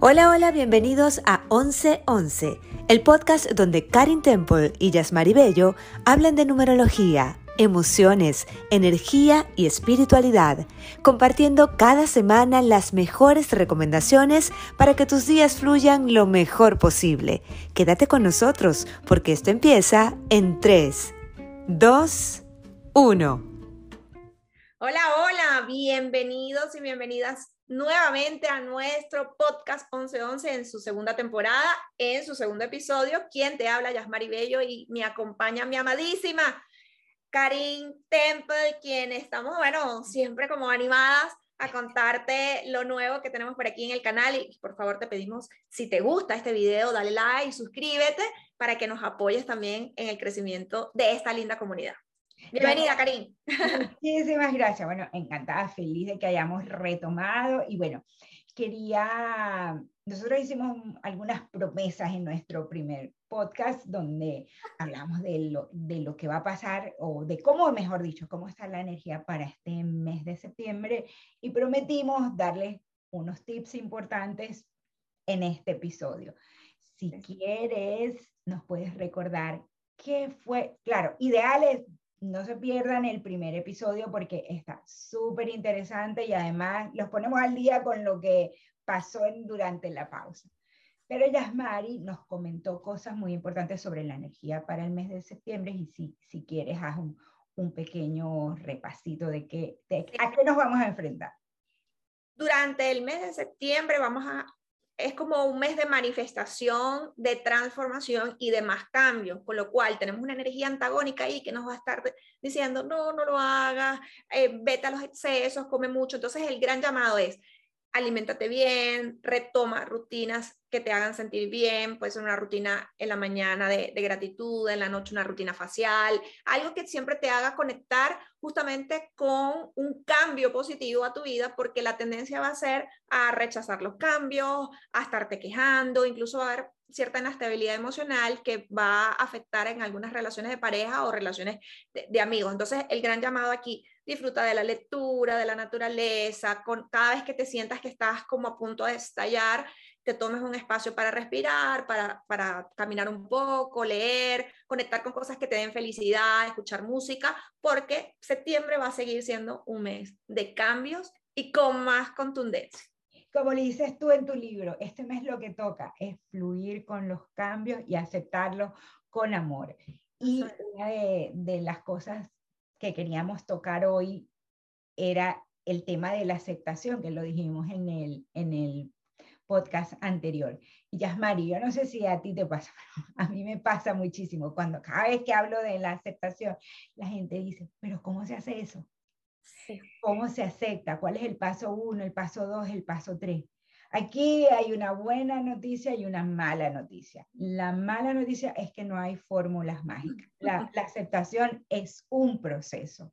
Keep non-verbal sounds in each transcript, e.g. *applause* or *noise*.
Hola, hola, bienvenidos a 1111, el podcast donde Karin Temple y Yasmari Bello hablan de numerología, emociones, energía y espiritualidad, compartiendo cada semana las mejores recomendaciones para que tus días fluyan lo mejor posible. Quédate con nosotros porque esto empieza en 3, 2, 1. Hola, hola, bienvenidos y bienvenidas nuevamente a nuestro podcast 1111 en su segunda temporada, en su segundo episodio. Quien te habla, Yasmari Bello, y me acompaña mi amadísima Karin Temple, quien estamos, bueno, siempre como animadas a contarte lo nuevo que tenemos por aquí en el canal y por favor te pedimos si te gusta este video dale like, suscríbete para que nos apoyes también en el crecimiento de esta linda comunidad. Bienvenida, Karin. Muchísimas gracias. Bueno, encantada, feliz de que hayamos retomado. Y bueno, quería, nosotros hicimos algunas promesas en nuestro primer podcast donde hablamos de lo, de lo que va a pasar o de cómo, mejor dicho, cómo está la energía para este mes de septiembre y prometimos darles unos tips importantes en este episodio. Si quieres, nos puedes recordar qué fue, claro, ideales no se pierdan el primer episodio porque está súper interesante y además los ponemos al día con lo que pasó en, durante la pausa. Pero Yasmari nos comentó cosas muy importantes sobre la energía para el mes de septiembre y si, si quieres haz un, un pequeño repasito de, qué, de a qué nos vamos a enfrentar. Durante el mes de septiembre vamos a es como un mes de manifestación, de transformación y de más cambios, con lo cual tenemos una energía antagónica ahí que nos va a estar diciendo, no, no lo hagas, eh, vete a los excesos, come mucho. Entonces el gran llamado es, aliméntate bien, retoma rutinas que te hagan sentir bien, puede ser una rutina en la mañana de, gratitud, en la noche una rutina facial, algo que siempre te haga conectar justamente con un cambio positivo a tu vida, porque la tendencia va a ser a rechazar los cambios, a estarte quejando, incluso a haber cierta inestabilidad emocional que va a afectar en algunas relaciones de pareja o relaciones de amigos. Entonces, el gran llamado aquí disfruta de la lectura, de la naturaleza, con, cada vez que te sientas que estás como a punto de estallar, te tomes un espacio para respirar, para, para caminar un poco, leer, conectar con cosas que te den felicidad, escuchar música, porque septiembre va a seguir siendo un mes de cambios y con más contundencia. Como le dices tú en tu libro, este mes lo que toca es fluir con los cambios y aceptarlos con amor. Y una de, de las cosas que queríamos tocar hoy era el tema de la aceptación, que lo dijimos en el, en el podcast anterior. Y Yasmari, yo no sé si a ti te pasa, *laughs* a mí me pasa muchísimo. Cuando cada vez que hablo de la aceptación, la gente dice, pero ¿cómo se hace eso? ¿Cómo se acepta? ¿Cuál es el paso uno, el paso dos, el paso tres? Aquí hay una buena noticia y una mala noticia. La mala noticia es que no hay fórmulas mágicas. La, aceptación es un proceso.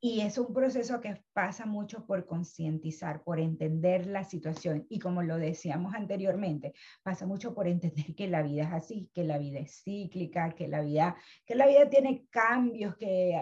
Y es un proceso que pasa mucho por concientizar, por entender la situación. Y como lo decíamos anteriormente, pasa mucho por entender que la vida es así, que la vida es cíclica, que la vida, que la vida tiene cambios, que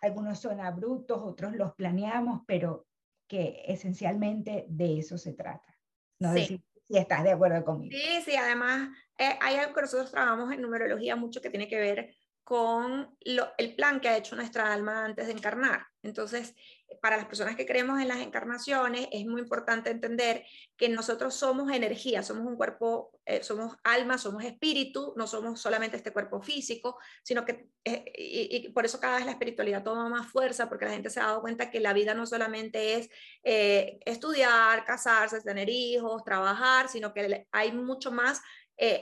algunos son abruptos, otros los planeamos, pero que esencialmente de eso se trata. No sí. si, estás de acuerdo conmigo. Sí, sí, además eh, hay algo que nosotros trabajamos en numerología mucho que tiene que ver con el plan que ha hecho nuestra alma antes de encarnar. Entonces, para las personas que creemos en las encarnaciones, es muy importante entender que nosotros somos energía, somos un cuerpo, eh, somos alma, somos espíritu, no somos solamente este cuerpo físico, sino que, eh, y, por eso cada vez la espiritualidad toma más fuerza, porque la gente se ha dado cuenta que la vida no solamente es eh, estudiar, casarse, tener hijos, trabajar, sino que hay mucho más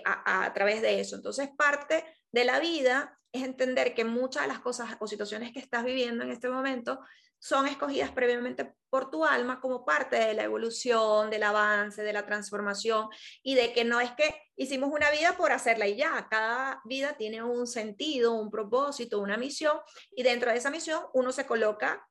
a, a través de eso. Entonces, parte de la vida es entender que muchas de las cosas o situaciones que estás viviendo en este momento son escogidas previamente por tu alma como parte de la evolución, del avance, de la transformación y de que no es que hicimos una vida por hacerla y ya, cada vida tiene un sentido, un propósito, una misión y dentro de esa misión uno se coloca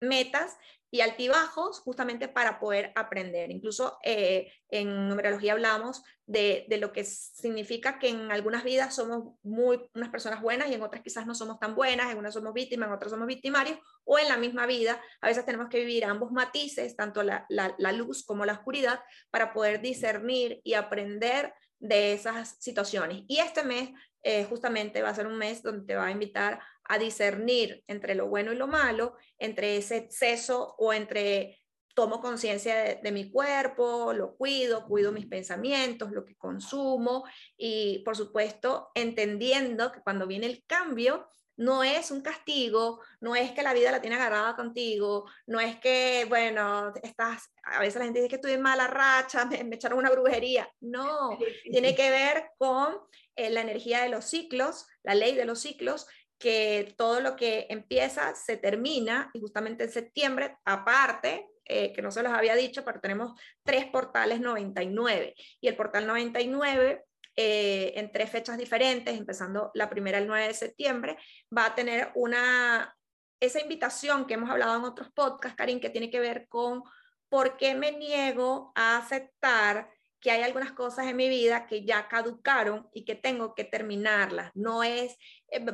metas y altibajos justamente para poder aprender. Incluso eh, en numerología hablamos de, de, lo que significa que en algunas vidas somos muy unas personas buenas y en otras quizás no somos tan buenas, en unas somos víctimas, en otras somos victimarios, o en la misma vida a veces tenemos que vivir ambos matices, tanto la, la, la luz como la oscuridad, para poder discernir y aprender de esas situaciones. Y este mes eh, justamente va a ser un mes donde te va a invitar a discernir entre lo bueno y lo malo, entre ese exceso o entre tomo conciencia de, mi cuerpo, lo cuido, cuido mis pensamientos, lo que consumo y por supuesto entendiendo que cuando viene el cambio no es un castigo, no es que la vida la tiene agarrada contigo, no es que, bueno, estás, a veces la gente dice que estoy en mala racha, *laughs* me, me echaron una brujería, no, tiene que ver con eh, la energía de los ciclos, la ley de los ciclos, que todo lo que empieza se termina y justamente en septiembre, aparte, eh, que no se los había dicho, pero tenemos tres portales 99 y el portal 99 eh, en tres fechas diferentes, empezando la primera el 9 de septiembre, va a tener una, esa invitación que hemos hablado en otros podcasts, Karin, que tiene que ver con por qué me niego a aceptar que hay algunas cosas en mi vida que ya caducaron y que tengo que terminarlas. No es, eh,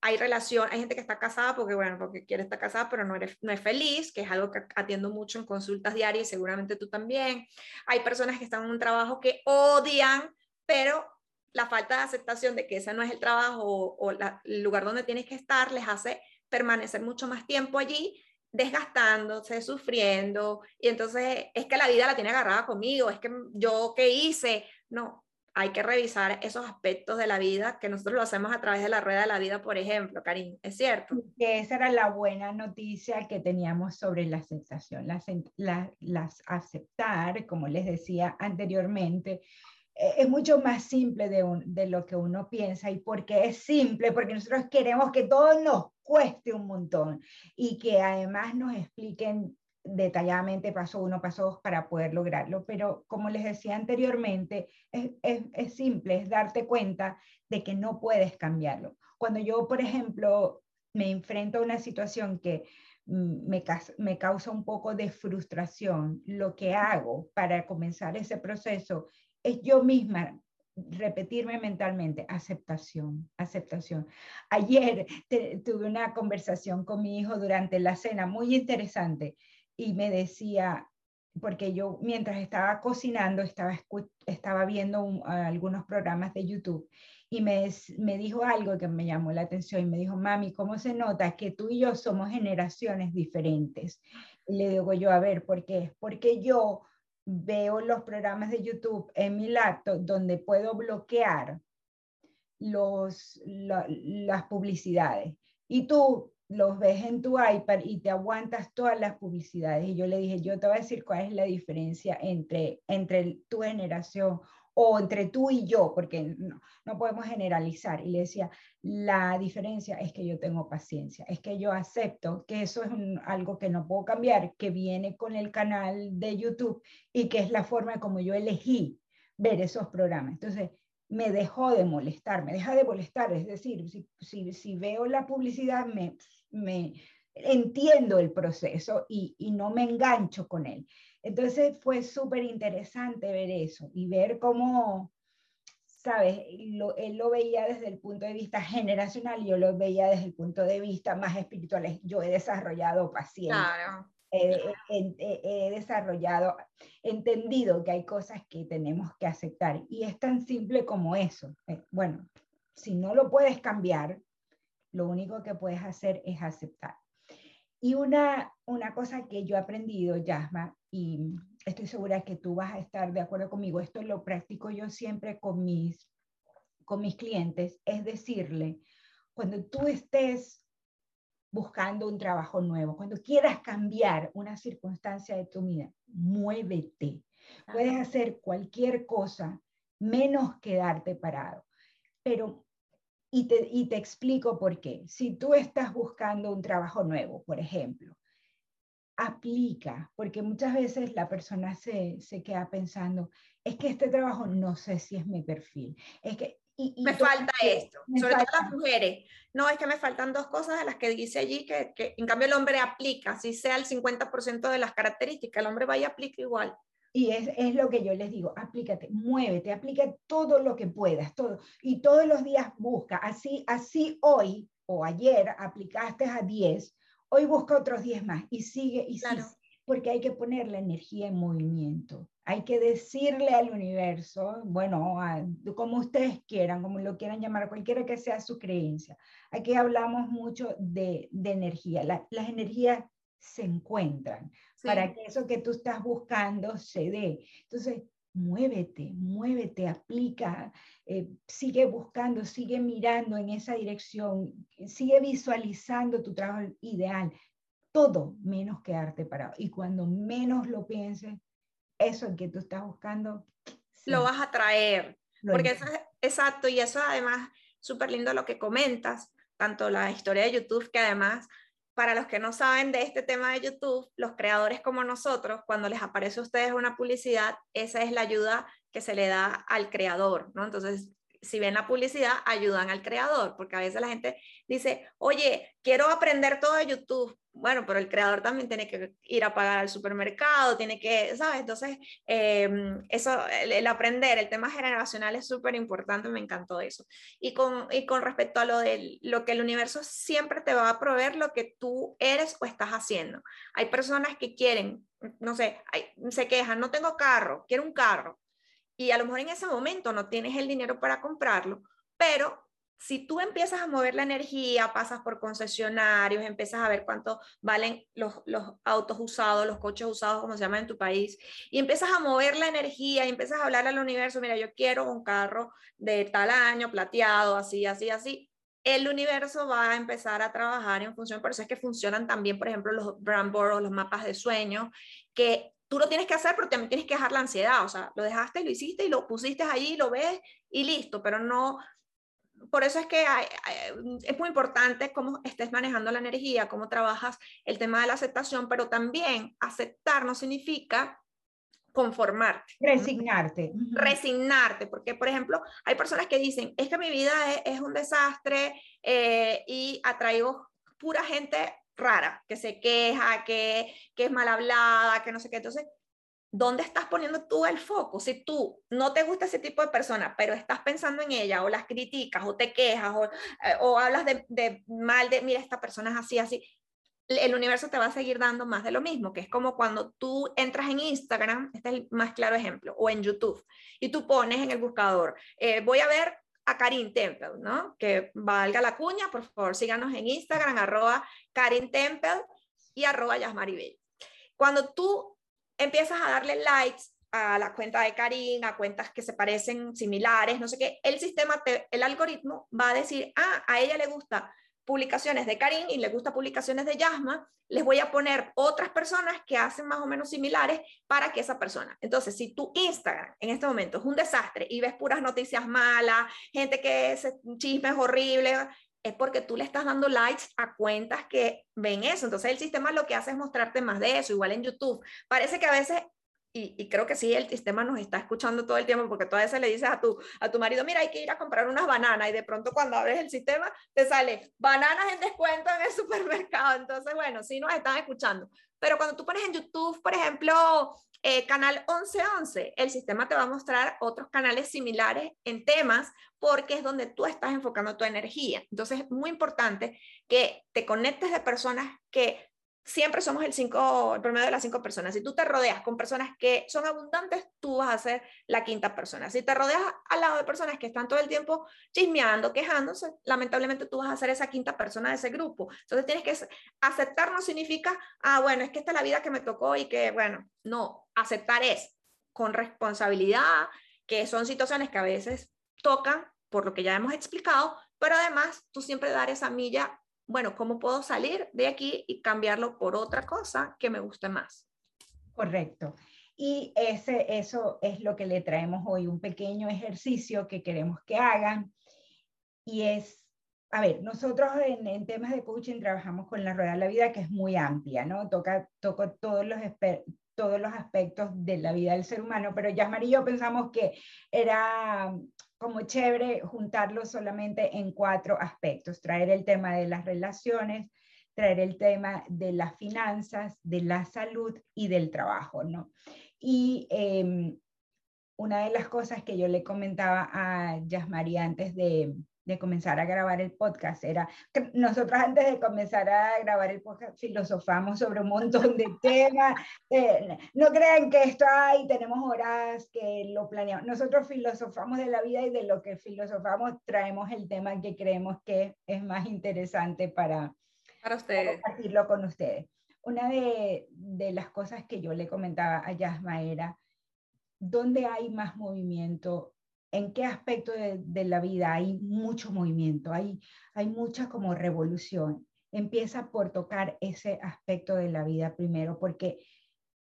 hay relación, hay gente que está casada porque, bueno, porque quiere estar casada, pero no, no es feliz, que es algo que atiendo mucho en consultas diarias y seguramente tú también. Hay personas que están en un trabajo que odian, pero la falta de aceptación de que ese no es el trabajo o el lugar donde tienes que estar les hace permanecer mucho más tiempo allí desgastándose, sufriendo, y entonces es que la vida la tiene agarrada conmigo, es que yo qué hice, no, hay que revisar esos aspectos de la vida que nosotros lo hacemos a través de la rueda de la vida, por ejemplo, Karim, ¿es cierto? Que esa era la buena noticia que teníamos sobre la sensación, las, aceptar, como les decía anteriormente, e, es mucho más simple de, de, lo que uno piensa y porque es simple, porque nosotros queremos que todo nos cueste un montón y que además nos expliquen detalladamente paso uno, paso dos para poder lograrlo. Pero como les decía anteriormente, es, es, es simple, es darte cuenta de que no puedes cambiarlo. Cuando yo, por ejemplo, me enfrento a una situación que mm, me, me, causa un poco de frustración, lo que hago para comenzar ese proceso es yo misma repetirme mentalmente, aceptación, aceptación. Ayer tuve una conversación con mi hijo durante la cena muy interesante y me decía, porque yo mientras estaba cocinando estaba, estaba viendo algunos programas de YouTube y me, me dijo algo que me llamó la atención y me dijo, mami, ¿cómo se nota que tú y yo somos generaciones diferentes? Y le digo yo, a ver, ¿por qué? Porque yo veo los programas de YouTube en mi laptop donde puedo bloquear los, las publicidades. Y tú los ves en tu iPad y te aguantas todas las publicidades. Y yo le dije, yo te voy a decir cuál es la diferencia entre, entre tu generación o entre tú y yo, porque no, podemos generalizar. Y le decía, la diferencia es que yo tengo paciencia, es que yo acepto que eso es algo que no puedo cambiar, que viene con el canal de YouTube y que es la forma como yo elegí ver esos programas. Entonces, me dejó de molestar, me deja de molestar, es decir, si, si, veo la publicidad, me, me entiendo el proceso y no me engancho con él. Entonces fue súper interesante ver eso y ver cómo, ¿sabes? él lo veía desde el punto de vista generacional, yo lo veía desde el punto de vista más espiritual. Yo he desarrollado paciencia. He, desarrollado, entendido que hay cosas que tenemos que aceptar y es tan simple como eso. Eh, bueno, si no lo puedes cambiar, lo único que puedes hacer es aceptar. Y una, una cosa que yo he aprendido, Yasma, y estoy segura que tú vas a estar de acuerdo conmigo, esto lo practico yo siempre con mis, con mis clientes, es decirle, cuando tú estés buscando un trabajo nuevo, cuando quieras cambiar una circunstancia de tu vida, muévete. Puedes hacer cualquier cosa menos quedarte parado. Pero y te, y te explico por qué. Si tú estás buscando un trabajo nuevo, por ejemplo, aplica, porque muchas veces la persona se, se queda pensando, es que este trabajo no sé si es mi perfil, es que, me falta esto, sobre todo las mujeres. No, es que me faltan dos cosas de las que dice allí, que, que en cambio el hombre aplica, si sea el 50% de las características, el hombre va y aplica igual. Y es, es, lo que yo les digo, aplícate, muévete, aplica todo lo que puedas, todo. Y todos los días busca, así, así hoy o ayer aplicaste a 10, hoy busca otros 10 más y sigue y sigue, porque hay que poner la energía en movimiento. Hay que decirle al universo, bueno, como ustedes quieran, como lo quieran llamar, cualquiera que sea su creencia. Aquí hablamos mucho de, de energía. las energías se encuentran para que eso que tú estás buscando se dé. Entonces, muévete, muévete, aplica, eh, sigue buscando, sigue mirando en esa dirección, sigue visualizando tu trabajo ideal. Todo menos quedarte parado. Y cuando menos lo pienses, eso que tú estás buscando. Lo vas a traer. porque eso es exacto. Y eso además, súper lindo lo que comentas, tanto la historia de YouTube, que además para los que no saben de este tema de YouTube, los creadores como nosotros, cuando les aparece a ustedes una publicidad, esa es la ayuda que se le da al creador, ¿no? Entonces, si ven la publicidad, ayudan al creador, porque a veces la gente dice, oye, quiero aprender todo de YouTube. Bueno, pero el creador también tiene que ir a pagar al supermercado, tiene que, ¿sabes? Entonces, em, eso, el, aprender, el tema generacional es súper importante, me encantó eso. Y con, y con respecto a lo de lo que el universo siempre te va a proveer, lo que tú eres o estás haciendo. Hay personas que quieren, no sé, se quejan, no tengo carro, quiero un carro y a lo mejor en ese momento no tienes el dinero para comprarlo, pero si tú empiezas a mover la energía, pasas por concesionarios, empiezas a ver cuánto valen los, los, autos usados, los coches usados, como se llama en tu país, y empiezas a mover la energía y empiezas a hablar al universo, mira, yo quiero un carro de tal año, plateado, así, así, así, el universo va a empezar a trabajar en función, por eso es que funcionan también, por ejemplo, los brand boards, los mapas de sueño, que tú lo tienes que hacer, pero también tienes que dejar la ansiedad, o sea, lo dejaste, lo hiciste y lo pusiste ahí, lo ves y listo, pero no, por eso es que es muy importante cómo estés manejando la energía, cómo trabajas el tema de la aceptación, pero también aceptar no significa conformarte. Resignarte. Resignarte, porque por ejemplo, hay personas que dicen, es que mi vida es, un desastre eh, y atraigo pura gente rara, que se queja, que, que es mal hablada, que no sé qué. Entonces, ¿dónde estás poniendo tú el foco? Si tú no te gusta ese tipo de persona, pero estás pensando en ella o las criticas o te quejas o, eh, o hablas de, de, mal de, mira, esta persona es así, así, el universo te va a seguir dando más de lo mismo, que es como cuando tú entras en Instagram, este es el más claro ejemplo, o en YouTube, y tú pones en el buscador, eh, voy a ver a Karin Temple, ¿no? Que valga la cuña, por favor, síganos en Instagram, arroba Karin Temple y arroba Yasmaribel. Cuando tú empiezas a darle likes a la cuenta de Karin, a cuentas que se parecen similares, no sé qué, el sistema, el algoritmo va a decir, ah, a ella le gusta publicaciones de Karin y le gusta publicaciones de Yasma, les voy a poner otras personas que hacen más o menos similares para que esa persona. Entonces, si tu Instagram en este momento es un desastre y ves puras noticias malas, gente que es chismes horribles, es porque tú le estás dando likes a cuentas que ven eso. Entonces el sistema lo que hace es mostrarte más de eso, igual en YouTube. Parece que a veces y, creo que sí, el sistema nos está escuchando todo el tiempo porque a veces le dices a tu, a tu marido, mira, hay que ir a comprar unas bananas y de pronto cuando abres el sistema te sale bananas en descuento en el *laughs* supermercado. Entonces, bueno, sí nos están escuchando. Pero cuando tú pones en YouTube, por ejemplo, eh, canal 1111, el sistema te va a mostrar otros canales similares en temas porque es donde tú estás enfocando tu energía. Entonces, es muy importante que te conectes de personas que siempre somos el, cinco, el promedio de las cinco personas. Si tú te rodeas con personas que son abundantes, tú vas a ser la quinta persona. Si te rodeas al lado de personas que están todo el tiempo chismeando, quejándose, lamentablemente tú vas a ser esa quinta persona de ese grupo. Entonces tienes que aceptar no significa, ah, bueno, es que esta es la vida que me tocó y que, bueno, no, aceptar es con responsabilidad, que son situaciones que a veces tocan, por lo que ya hemos explicado, pero además tú siempre dar esa milla bueno, ¿cómo puedo salir de aquí y cambiarlo por otra cosa que me guste más? Correcto. Y ese, eso es lo que le traemos hoy, un pequeño ejercicio que queremos que hagan. Y es, a ver, nosotros en, temas de coaching trabajamos con la rueda de la vida, que es muy amplia, ¿no? Toca, toca todos los todos los aspectos de la vida del ser humano, pero ya y yo pensamos que era como chévere juntarlo solamente en cuatro aspectos, traer el tema de las relaciones, traer el tema de las finanzas, de la salud y del trabajo, ¿no? Y em, una de las cosas que yo le comentaba a Yasmari antes de, de comenzar a grabar el podcast era que nosotros antes de comenzar a grabar el podcast filosofamos sobre un montón de *laughs* temas. Eh, no crean que esto hay, tenemos horas que lo planeamos. Nosotros filosofamos de la vida y de lo que filosofamos traemos el tema que creemos que es más interesante para, para ustedes. compartirlo con ustedes. Una de, de las cosas que yo le comentaba a Yasma era, ¿dónde hay más movimiento en qué aspecto de, la vida hay mucho movimiento, hay, hay mucha como revolución. Empieza por tocar ese aspecto de la vida primero, porque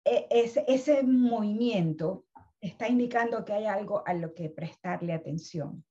e, ese, ese movimiento está indicando que hay algo a lo que prestarle atención.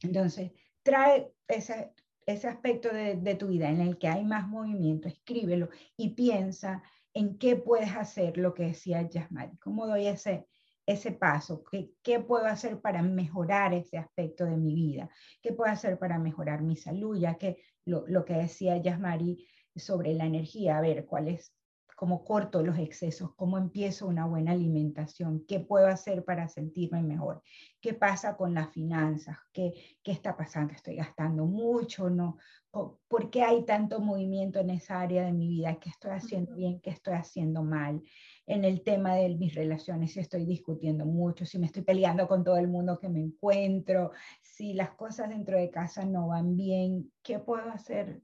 Entonces, trae ese, ese aspecto de, de, tu vida en el que hay más movimiento, escríbelo y piensa en qué puedes hacer lo que decía Yasmari, cómo doy ese, ese paso? ¿Qué, ¿Qué, puedo hacer para mejorar ese aspecto de mi vida? ¿Qué puedo hacer para mejorar mi salud? Ya que lo, lo que decía Yasmari sobre la energía, a ver, ¿cuál es, cómo corto los excesos? ¿Cómo empiezo una buena alimentación? ¿Qué puedo hacer para sentirme mejor? ¿Qué pasa con las finanzas? ¿Qué, qué está pasando? ¿Estoy gastando mucho? ¿No? ¿Por qué hay tanto movimiento en esa área de mi vida? ¿Qué estoy haciendo bien? ¿Qué estoy haciendo mal? en el tema de mis relaciones, si estoy discutiendo mucho, si me estoy peleando con todo el mundo que me encuentro, si las cosas dentro de casa no van bien, ¿qué puedo hacer?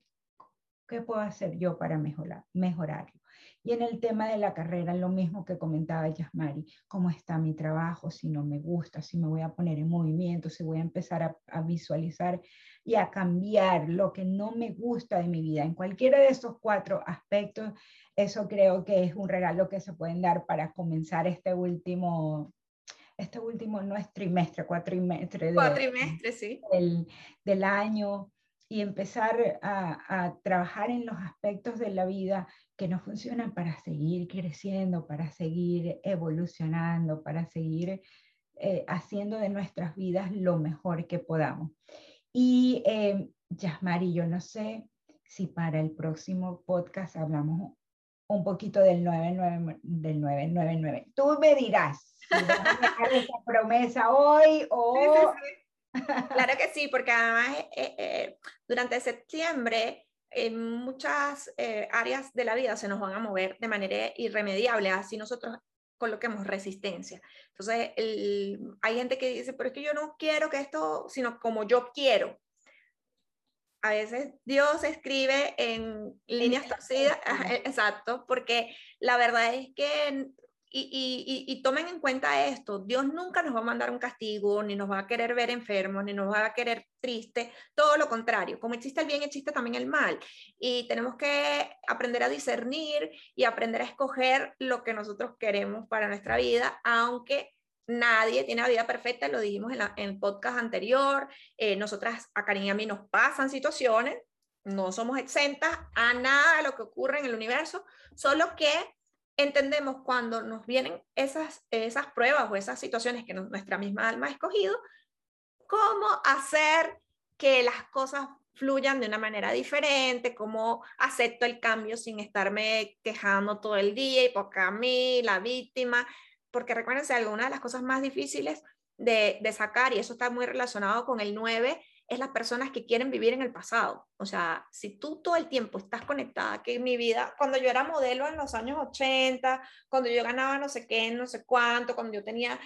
¿Qué puedo hacer yo para mejorar, mejorarlo? Y en el tema de la carrera, lo mismo que comentaba Yasmari, cómo está mi trabajo, si no me gusta, si me voy a poner en movimiento, si voy a empezar a, a visualizar y a cambiar lo que no me gusta de mi vida. En cualquiera de esos cuatro aspectos, eso creo que es un regalo que se pueden dar para comenzar este último este último no es trimestre, cuatrimestre, cuatrimestre sí. del, del año y empezar a, a, trabajar en los aspectos de la vida que nos funcionan para seguir creciendo, para seguir evolucionando, para seguir eh, haciendo de nuestras vidas lo mejor que podamos. Y eh, Yasmari, yo no sé si para el próximo podcast hablamos un poquito del 999. Del 999. Tú me dirás si a *laughs* esa promesa hoy o... Claro que sí, porque además eh, eh, durante septiembre en muchas eh, áreas de la vida se nos van a mover de manera irremediable, así nosotros coloquemos resistencia. Entonces, hay gente que dice, pero es que yo no quiero que esto, sino como yo quiero a veces Dios escribe en líneas torcidas, exacto, porque la verdad es que, y, y, tomen en cuenta esto, Dios nunca nos va a mandar un castigo, ni nos va a querer ver enfermos, ni nos va a querer triste, todo lo contrario, como existe el bien, existe también el mal, y tenemos que aprender a discernir y aprender a escoger lo que nosotros queremos para nuestra vida, aunque Nadie tiene la vida perfecta, lo dijimos en, el podcast anterior. Eh, nosotras, a Karin y a mí nos pasan situaciones, no somos exentas a nada de lo que ocurre en el universo, solo que entendemos cuando nos vienen esas, esas pruebas o esas situaciones que nuestra misma alma ha escogido, cómo hacer que las cosas fluyan de una manera diferente, cómo acepto el cambio sin estarme quejando todo el día y porque a mí, la víctima, porque recuérdense, alguna de las cosas más difíciles de, de, sacar, y eso está muy relacionado con el 9, es las personas que quieren vivir en el pasado. O sea, si tú todo el tiempo estás conectada, que mi vida, cuando yo era modelo en los años 80, cuando yo ganaba no sé qué, no sé cuánto, cuando yo tenía,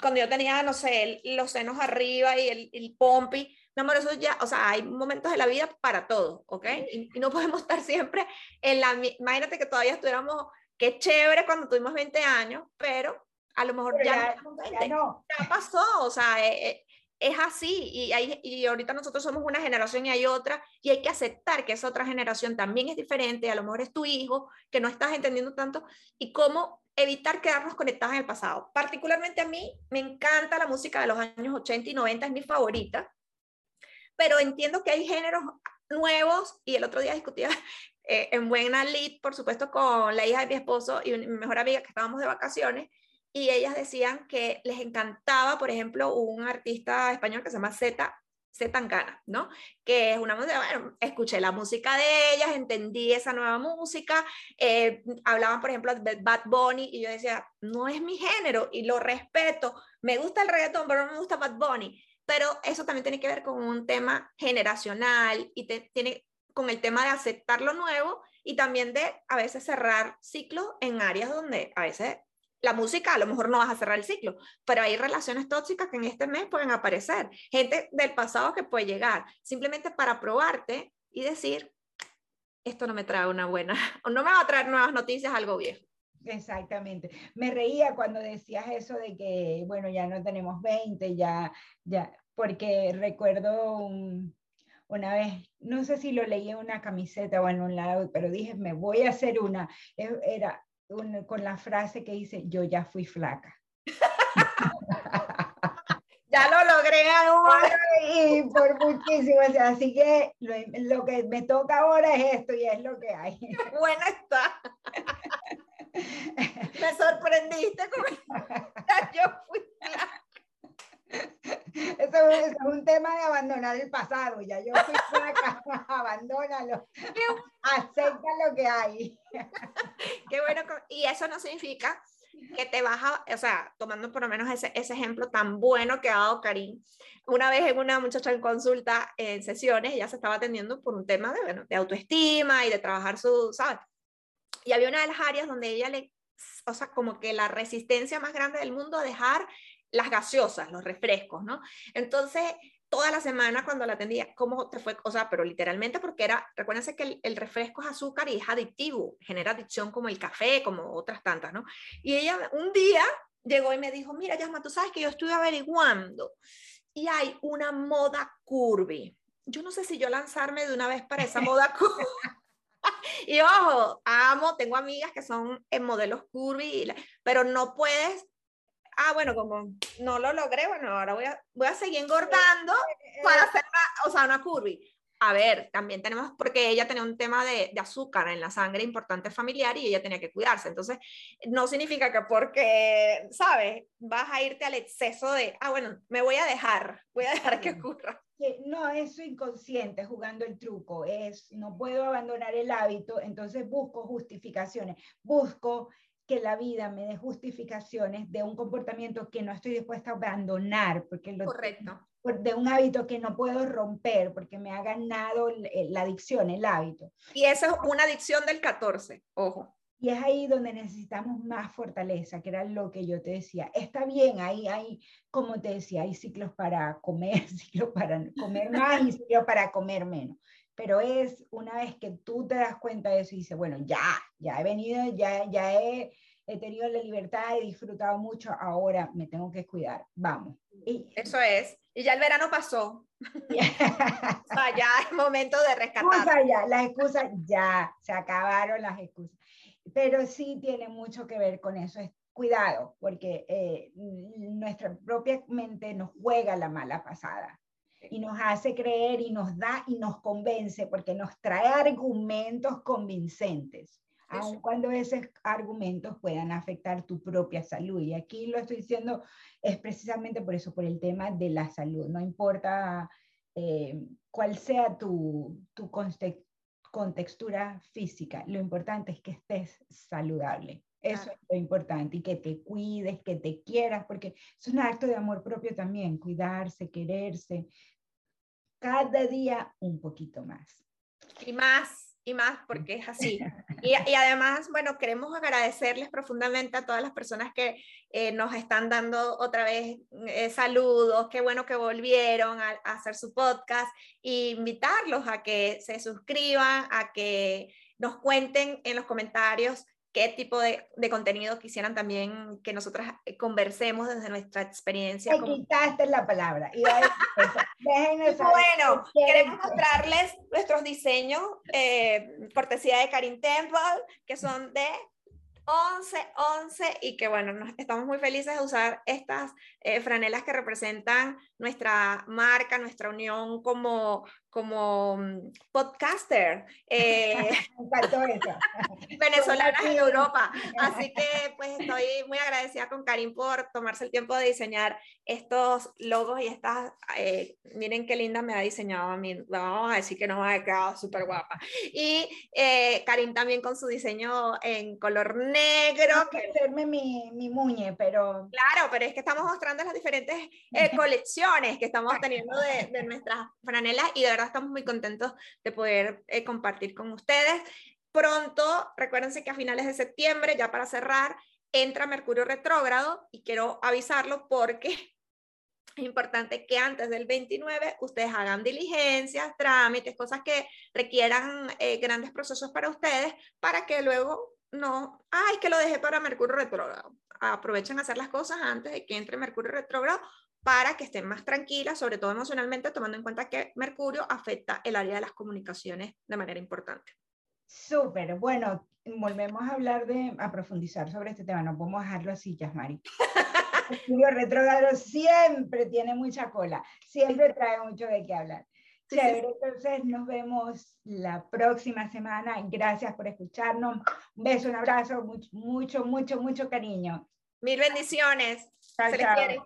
cuando yo tenía, no sé, los senos arriba y el, el pompi, mi amor, eso ya, o sea, hay momentos de la vida para todo, ¿ok? Y, y no podemos estar siempre en la, imagínate que todavía estuviéramos qué chévere cuando tuvimos 20 años, pero a lo mejor ya, no, 20. ya, pasó, o sea, eh, eh, es así y, hay, y ahorita nosotros somos una generación y hay otra y hay que aceptar que esa otra generación también es diferente, a lo mejor es tu hijo que no estás entendiendo tanto y cómo evitar quedarnos conectados en el pasado. Particularmente a mí me encanta la música de los años 80 y 90, es mi favorita, pero entiendo que hay géneros nuevos y el otro día discutía eh, en buena lead, por supuesto, con la hija de mi esposo y mi mejor amiga que estábamos de vacaciones, y ellas decían que les encantaba, por ejemplo, un artista español que se llama Z, Zetangana, ¿no? Que es una música, bueno, escuché la música de ellas, entendí esa nueva música, eh, hablaban, por ejemplo, de Bad Bunny, y yo decía, no es mi género, y lo respeto, me gusta el reggaetón, pero no me gusta Bad Bunny, pero eso también tiene que ver con un tema generacional, y tiene con el tema de aceptar lo nuevo, y también de a veces cerrar ciclos en áreas donde a veces la música a lo mejor no vas a cerrar el ciclo, pero hay relaciones tóxicas que en este mes pueden aparecer. Gente del pasado que puede llegar simplemente para probarte y decir, esto no me trae una buena, *laughs* o no me va a traer nuevas noticias, algo viejo. Exactamente. Me reía cuando decías eso de que, bueno, ya no tenemos 20, ya, ya, porque recuerdo una vez, no sé si lo leí en una camiseta o en un lado, pero dije, me voy a hacer una. E, con la frase que dice, yo ya fui flaca. *laughs* ya lo logré y por muchísimo, así que lo, que me toca ahora es esto y es lo que hay. *laughs* Buena está. *laughs* me sorprendiste con yo fui flaca. Eso, es un tema de abandonar el pasado, ya yo fui flaca, *laughs* abandónalo, acepta lo que hay. Qué bueno, y eso no significa que te vas a, o sea, tomando por lo menos ese, ese ejemplo tan bueno que ha dado Karim, una vez en una muchacha en consulta, en sesiones, ella se estaba atendiendo por un tema de, bueno, de autoestima y de trabajar su, ¿sabes? Y había una de las áreas donde ella le, o sea, como que la resistencia más grande del mundo a dejar las gaseosas, los refrescos, ¿no? Entonces, toda la semana cuando la atendía, ¿cómo te fue? O sea, pero literalmente porque era, recuérdense que el, refresco es azúcar y es adictivo, genera adicción como el café, como otras tantas, ¿no? Y ella un día llegó y me dijo, mira, Yasma, tú sabes que yo estuve averiguando y hay una moda curvy. Yo no sé si yo lanzarme de una vez para esa *laughs* moda curvy. y ojo, amo, tengo amigas que son en modelos curvy, pero no puedes ah, bueno, como no lo logré, bueno, ahora voy a, voy a seguir engordando para hacer una, o sea, una curvy. A ver, también tenemos, porque ella tenía un tema de, de, azúcar en la sangre importante familiar y ella tenía que cuidarse. Entonces, no significa que porque, ¿sabes? Vas a irte al exceso de, ah, bueno, me voy a dejar, voy a dejar que ocurra. No, es inconsciente jugando el truco, es no puedo abandonar el hábito, entonces busco justificaciones, busco que la vida me dé justificaciones de un comportamiento que no estoy dispuesta a abandonar, porque lo, Correcto. de un hábito que no puedo romper, porque me ha ganado la adicción, el hábito. Y esa es una adicción del 14, ojo. Y es ahí donde necesitamos más fortaleza, que era lo que yo te decía. Está bien, ahí hay, como te decía, hay ciclos para comer, *laughs* ciclos para comer más y *laughs* ciclos para comer menos pero es una vez que tú te das cuenta de eso y dices, bueno, ya, ya he venido, ya, ya he, he tenido la libertad, he disfrutado mucho, ahora me tengo que cuidar, vamos. Y, eso es, y ya el verano pasó. *laughs* o sea, ya es momento de rescatar. ya, las excusas ya, se acabaron las excusas. Pero sí tiene mucho que ver con eso, es cuidado, porque eh, nuestra propia mente nos juega la mala pasada y nos hace creer y nos da y nos convence porque nos trae argumentos convincentes, aun cuando esos argumentos puedan afectar tu propia salud. Y aquí lo estoy diciendo es precisamente por eso, por el tema de la salud. No importa eh, cuál sea tu, tu contextura física, lo importante es que estés saludable. Eso es lo importante, y que te cuides, que te quieras, porque es un acto de amor propio también, cuidarse, quererse, cada día un poquito más. Y más, y más, porque es así. Y, y además, bueno, queremos agradecerles profundamente a todas las personas que eh, nos están dando otra vez eh, saludos, qué bueno que volvieron a, a, hacer su podcast, e invitarlos a que se suscriban, a que nos cuenten en los comentarios qué tipo de, de, contenido quisieran también que nosotras eh, conversemos desde nuestra experiencia. Me quitaste la palabra. Y *laughs* bueno, queremos mostrarles nuestros diseños, eh, cortesía de Karin Temple, que son de 11, 11 y que bueno, nos, estamos muy felices de usar estas eh, franelas que representan nuestra marca, nuestra unión como, como mm, podcaster eh, *laughs* *laughs* venezolana en Europa. *laughs* Así que pues estoy muy agradecida con Karim por tomarse el tiempo de diseñar estos logos y estas, eh, miren qué linda me ha diseñado a mí, vamos a decir que nos ha quedado súper guapa. Y eh, Karim también con su diseño en color negro. que hacerme mi, mi muñe, pero... Claro, pero es que estamos mostrando las diferentes eh, colecciones que estamos teniendo de, de nuestras franelas y de verdad estamos muy contentos de poder eh, compartir con ustedes. Pronto, recuérdense que a finales de septiembre, ya para cerrar, entra Mercurio retrógrado y quiero avisarlo porque *laughs* es importante que antes del 29 ustedes hagan diligencias, trámites, cosas que requieran eh, grandes procesos para ustedes, para que luego no, ay, que lo dejé para Mercurio retrógrado. Aprovechen a hacer las cosas antes de que entre Mercurio retrógrado para que estén más tranquilas, sobre todo emocionalmente, tomando en cuenta que Mercurio afecta el área de las comunicaciones de manera importante. Súper, bueno, volvemos a hablar de, a profundizar sobre este tema, no podemos dejarlo así, Yasmari. *laughs* Mercurio retrógrado siempre tiene mucha cola, siempre trae mucho de qué hablar. Chévere, entonces nos vemos la próxima semana. Gracias por escucharnos. Un beso, un abrazo, mucho, mucho, mucho, mucho cariño. Mil bendiciones. Se les quiere.